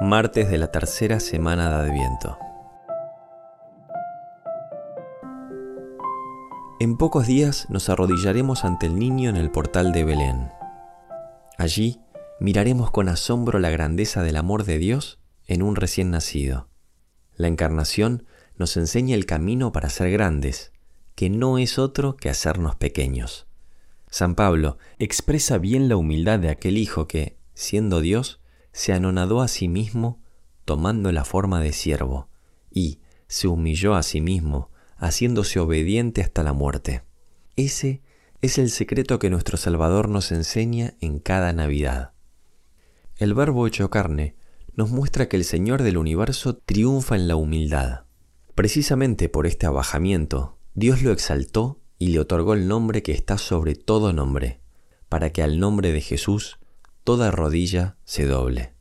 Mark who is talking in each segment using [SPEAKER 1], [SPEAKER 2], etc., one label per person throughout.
[SPEAKER 1] martes de la tercera semana de Adviento. En pocos días nos arrodillaremos ante el niño en el portal de Belén. Allí miraremos con asombro la grandeza del amor de Dios en un recién nacido. La encarnación nos enseña el camino para ser grandes, que no es otro que hacernos pequeños. San Pablo expresa bien la humildad de aquel hijo que, siendo Dios, se anonadó a sí mismo tomando la forma de siervo, y se humilló a sí mismo, haciéndose obediente hasta la muerte. Ese es el secreto que nuestro Salvador nos enseña en cada Navidad. El Verbo hecho carne nos muestra que el Señor del universo triunfa en la humildad. Precisamente por este abajamiento, Dios lo exaltó y le otorgó el nombre que está sobre todo nombre, para que al nombre de Jesús toda rodilla se doble.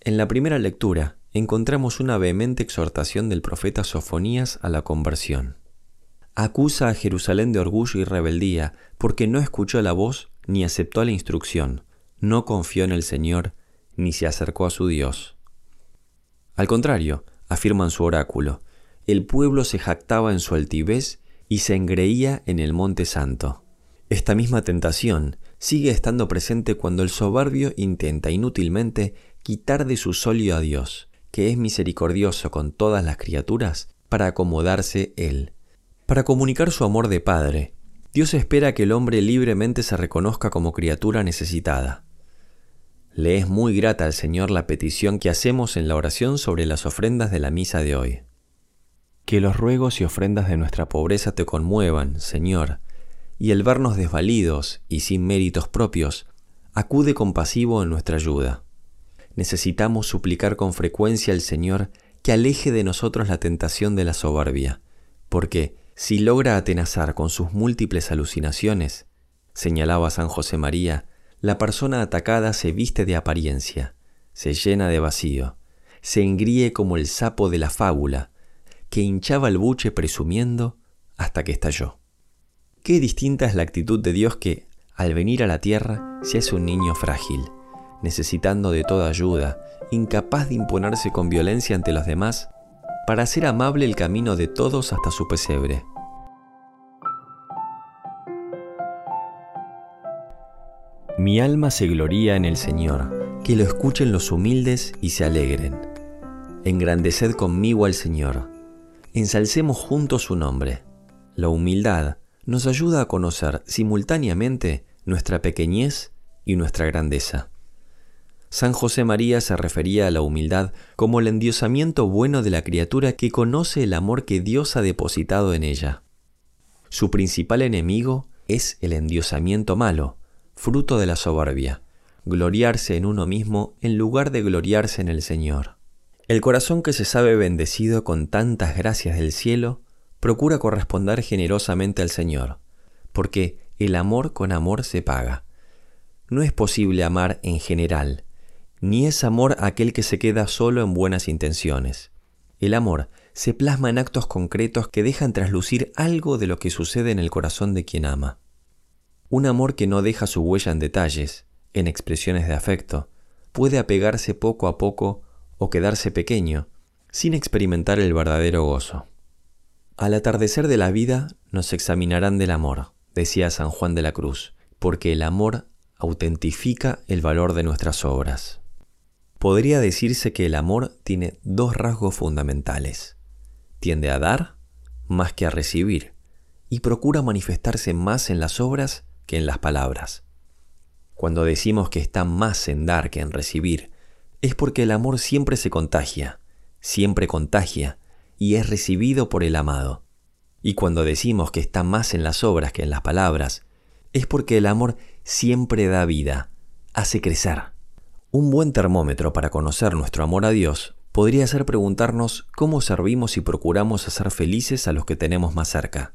[SPEAKER 1] En la primera lectura encontramos una vehemente exhortación del profeta Sofonías a la conversión. Acusa a Jerusalén de orgullo y rebeldía porque no escuchó la voz ni aceptó la instrucción, no confió en el Señor ni se acercó a su Dios. Al contrario, afirman su oráculo, el pueblo se jactaba en su altivez y se engreía en el monte santo. Esta misma tentación sigue estando presente cuando el soberbio intenta inútilmente quitar de su solio a Dios, que es misericordioso con todas las criaturas, para acomodarse Él. Para comunicar su amor de Padre, Dios espera que el hombre libremente se reconozca como criatura necesitada. Le es muy grata al Señor la petición que hacemos en la oración sobre las ofrendas de la misa de hoy. Que los ruegos y ofrendas de nuestra pobreza te conmuevan, Señor, y el vernos desvalidos y sin méritos propios, acude compasivo en nuestra ayuda. Necesitamos suplicar con frecuencia al Señor que aleje de nosotros la tentación de la soberbia, porque si logra atenazar con sus múltiples alucinaciones, señalaba San José María, la persona atacada se viste de apariencia, se llena de vacío, se engríe como el sapo de la fábula, que hinchaba el buche presumiendo hasta que estalló. Qué distinta es la actitud de Dios que, al venir a la tierra, se hace un niño frágil, necesitando de toda ayuda, incapaz de imponerse con violencia ante los demás, para hacer amable el camino de todos hasta su pesebre. Mi alma se gloría en el Señor, que lo escuchen los humildes y se alegren. Engrandeced conmigo al Señor, ensalcemos juntos su nombre. La humildad, nos ayuda a conocer simultáneamente nuestra pequeñez y nuestra grandeza. San José María se refería a la humildad como el endiosamiento bueno de la criatura que conoce el amor que Dios ha depositado en ella. Su principal enemigo es el endiosamiento malo, fruto de la soberbia, gloriarse en uno mismo en lugar de gloriarse en el Señor. El corazón que se sabe bendecido con tantas gracias del cielo procura corresponder generosamente al Señor, porque el amor con amor se paga. No es posible amar en general, ni es amor aquel que se queda solo en buenas intenciones. El amor se plasma en actos concretos que dejan traslucir algo de lo que sucede en el corazón de quien ama. Un amor que no deja su huella en detalles, en expresiones de afecto, puede apegarse poco a poco o quedarse pequeño, sin experimentar el verdadero gozo. Al atardecer de la vida nos examinarán del amor, decía San Juan de la Cruz, porque el amor autentifica el valor de nuestras obras. Podría decirse que el amor tiene dos rasgos fundamentales. Tiende a dar más que a recibir y procura manifestarse más en las obras que en las palabras. Cuando decimos que está más en dar que en recibir, es porque el amor siempre se contagia, siempre contagia y es recibido por el amado. Y cuando decimos que está más en las obras que en las palabras, es porque el amor siempre da vida, hace crecer. Un buen termómetro para conocer nuestro amor a Dios podría ser preguntarnos cómo servimos y procuramos hacer felices a los que tenemos más cerca.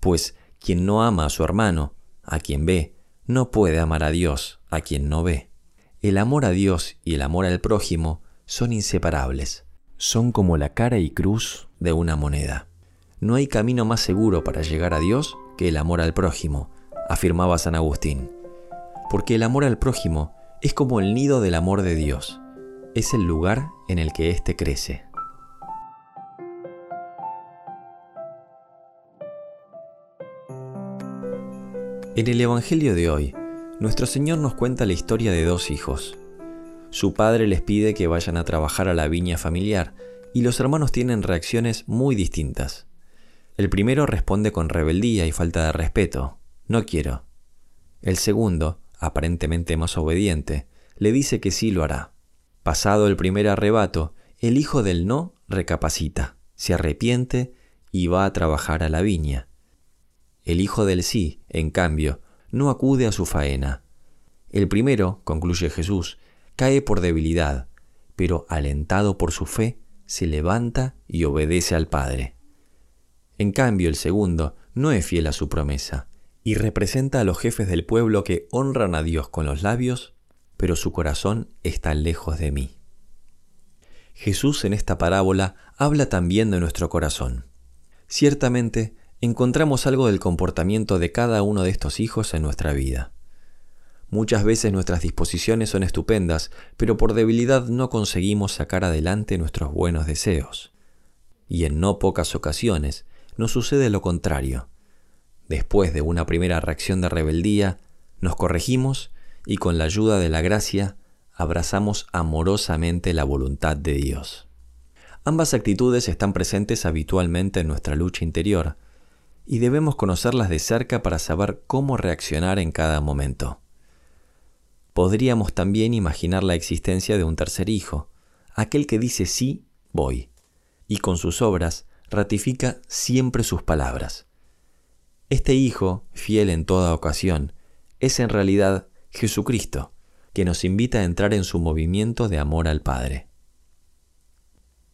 [SPEAKER 1] Pues quien no ama a su hermano, a quien ve, no puede amar a Dios, a quien no ve. El amor a Dios y el amor al prójimo son inseparables son como la cara y cruz de una moneda. No hay camino más seguro para llegar a Dios que el amor al prójimo, afirmaba San Agustín, porque el amor al prójimo es como el nido del amor de Dios, es el lugar en el que éste crece. En el Evangelio de hoy, nuestro Señor nos cuenta la historia de dos hijos. Su padre les pide que vayan a trabajar a la viña familiar y los hermanos tienen reacciones muy distintas. El primero responde con rebeldía y falta de respeto. No quiero. El segundo, aparentemente más obediente, le dice que sí lo hará. Pasado el primer arrebato, el hijo del no recapacita, se arrepiente y va a trabajar a la viña. El hijo del sí, en cambio, no acude a su faena. El primero, concluye Jesús, cae por debilidad, pero alentado por su fe, se levanta y obedece al Padre. En cambio, el segundo no es fiel a su promesa y representa a los jefes del pueblo que honran a Dios con los labios, pero su corazón está lejos de mí. Jesús en esta parábola habla también de nuestro corazón. Ciertamente, encontramos algo del comportamiento de cada uno de estos hijos en nuestra vida. Muchas veces nuestras disposiciones son estupendas, pero por debilidad no conseguimos sacar adelante nuestros buenos deseos. Y en no pocas ocasiones nos sucede lo contrario. Después de una primera reacción de rebeldía, nos corregimos y con la ayuda de la gracia abrazamos amorosamente la voluntad de Dios. Ambas actitudes están presentes habitualmente en nuestra lucha interior, y debemos conocerlas de cerca para saber cómo reaccionar en cada momento. Podríamos también imaginar la existencia de un tercer hijo, aquel que dice sí, voy, y con sus obras ratifica siempre sus palabras. Este hijo, fiel en toda ocasión, es en realidad Jesucristo, que nos invita a entrar en su movimiento de amor al Padre.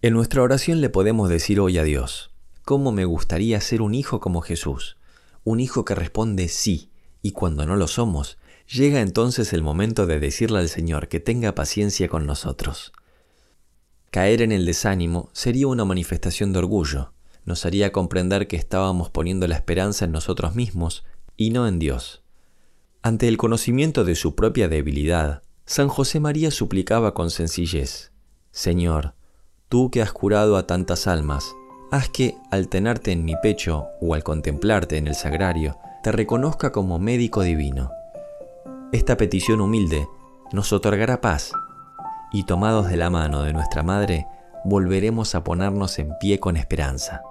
[SPEAKER 1] En nuestra oración le podemos decir hoy a Dios, cómo me gustaría ser un hijo como Jesús, un hijo que responde sí, y cuando no lo somos, llega entonces el momento de decirle al Señor que tenga paciencia con nosotros. Caer en el desánimo sería una manifestación de orgullo, nos haría comprender que estábamos poniendo la esperanza en nosotros mismos y no en Dios. Ante el conocimiento de su propia debilidad, San José María suplicaba con sencillez, Señor, tú que has curado a tantas almas, Haz que, al tenerte en mi pecho o al contemplarte en el sagrario, te reconozca como médico divino. Esta petición humilde nos otorgará paz y tomados de la mano de nuestra Madre, volveremos a ponernos en pie con esperanza.